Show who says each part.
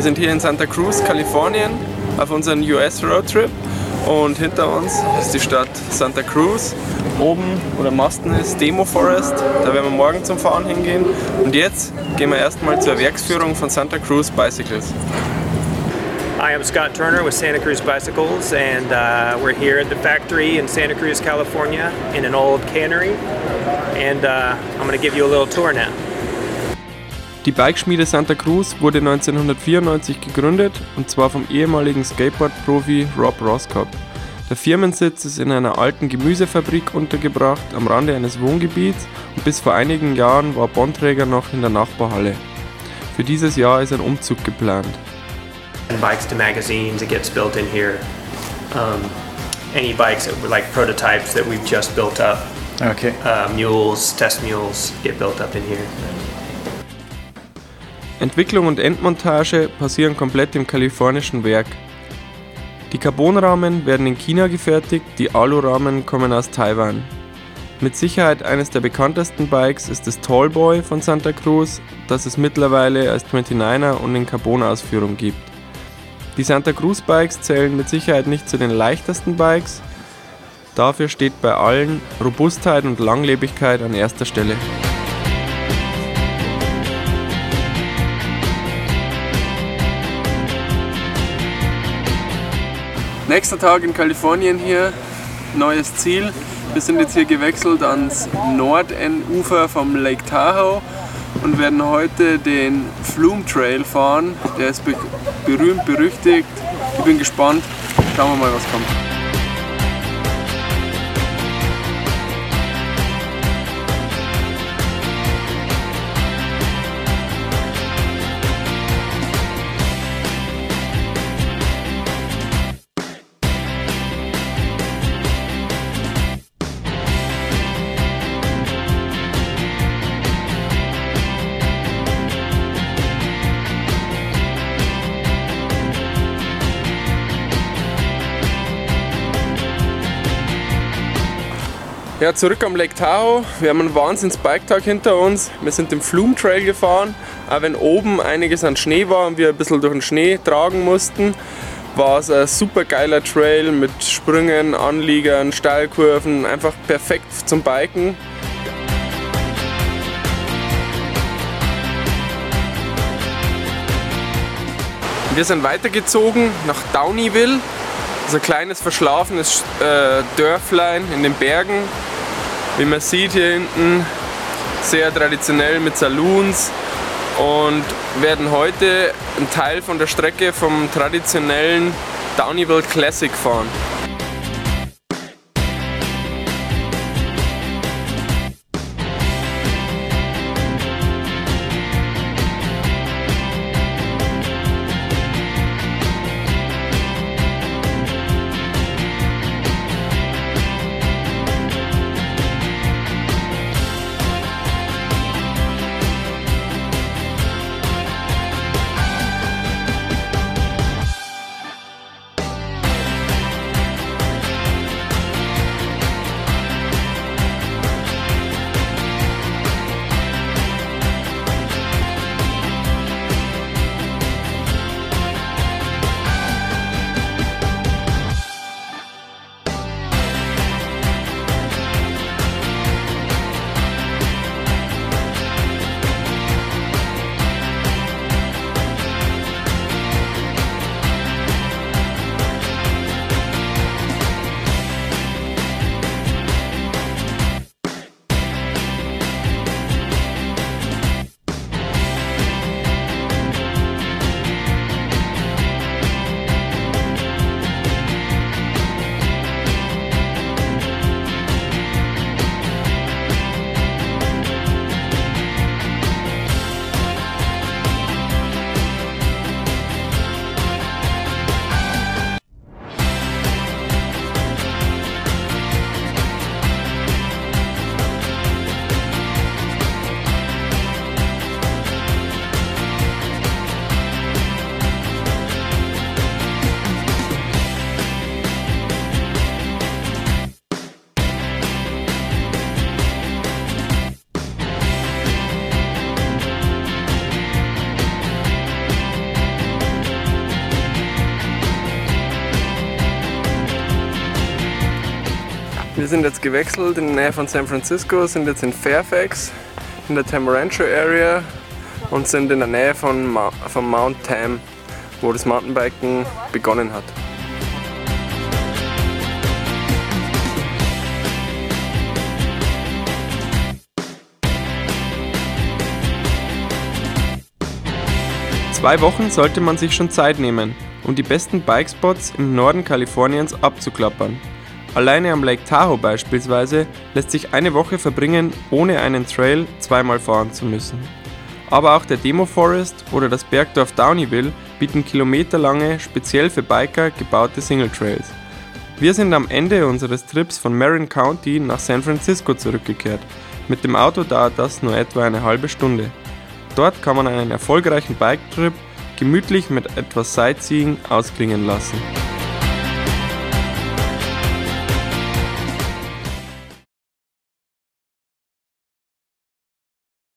Speaker 1: Wir sind hier in Santa Cruz, Kalifornien, auf unserem US Roadtrip und hinter uns ist die Stadt Santa Cruz. Oben, wo der Masten ist, Demo Forest, da werden wir morgen zum Fahren hingehen. Und jetzt gehen wir erstmal zur Werksführung von Santa Cruz Bicycles.
Speaker 2: Hi, I'm Scott Turner with Santa Cruz Bicycles, and uh, we're here at the factory in Santa Cruz, California, in an old cannery. And uh, I'm going to give you a little tour now.
Speaker 1: Die Bikeschmiede Santa Cruz wurde 1994 gegründet und zwar vom ehemaligen Skateboard-Profi Rob Roscoe. Der Firmensitz ist in einer alten Gemüsefabrik untergebracht am Rande eines Wohngebiets und bis vor einigen Jahren war Bonträger noch in der Nachbarhalle. Für dieses Jahr ist ein Umzug geplant.
Speaker 2: Bikes to magazines, it gets built in here. Um, any bikes that were like prototypes that we've just built up.
Speaker 3: Okay.
Speaker 2: Uh, mules, test mules get built up in here.
Speaker 1: Entwicklung und Endmontage passieren komplett im kalifornischen Werk. Die Carbonrahmen werden in China gefertigt, die Alurahmen kommen aus Taiwan. Mit Sicherheit eines der bekanntesten Bikes ist das Tallboy von Santa Cruz, das es mittlerweile als 29er und in Carbon-Ausführung gibt. Die Santa Cruz Bikes zählen mit Sicherheit nicht zu den leichtesten Bikes, dafür steht bei allen Robustheit und Langlebigkeit an erster Stelle. Nächster Tag in Kalifornien hier, neues Ziel. Wir sind jetzt hier gewechselt ans Nordendufer vom Lake Tahoe und werden heute den Flume Trail fahren. Der ist be berühmt, berüchtigt. Ich bin gespannt. Schauen wir mal, was kommt. Ja, zurück am Lake Tahoe. Wir haben einen Wahnsinns-Bike-Tag hinter uns. Wir sind den Flume Trail gefahren. Auch wenn oben einiges an Schnee war und wir ein bisschen durch den Schnee tragen mussten, war es ein super geiler Trail mit Sprüngen, Anliegern, Steilkurven. Einfach perfekt zum Biken. Wir sind weitergezogen nach Downieville. Ist ein kleines verschlafenes äh, Dörflein in den Bergen. Wie man sieht hier hinten, sehr traditionell mit Saloons und werden heute einen Teil von der Strecke vom traditionellen Downieville Classic fahren. Wir sind jetzt gewechselt in der Nähe von San Francisco, sind jetzt in Fairfax, in der Tamarancho Area und sind in der Nähe von, Ma von Mount Tam, wo das Mountainbiken begonnen hat. Zwei Wochen sollte man sich schon Zeit nehmen, um die besten Bikespots im Norden Kaliforniens abzuklappern. Alleine am Lake Tahoe beispielsweise lässt sich eine Woche verbringen, ohne einen Trail zweimal fahren zu müssen. Aber auch der Demo Forest oder das Bergdorf Downieville bieten kilometerlange, speziell für Biker gebaute Single Trails. Wir sind am Ende unseres Trips von Marin County nach San Francisco zurückgekehrt. Mit dem Auto dauert das nur etwa eine halbe Stunde. Dort kann man einen erfolgreichen Biketrip gemütlich mit etwas Sightseeing ausklingen lassen.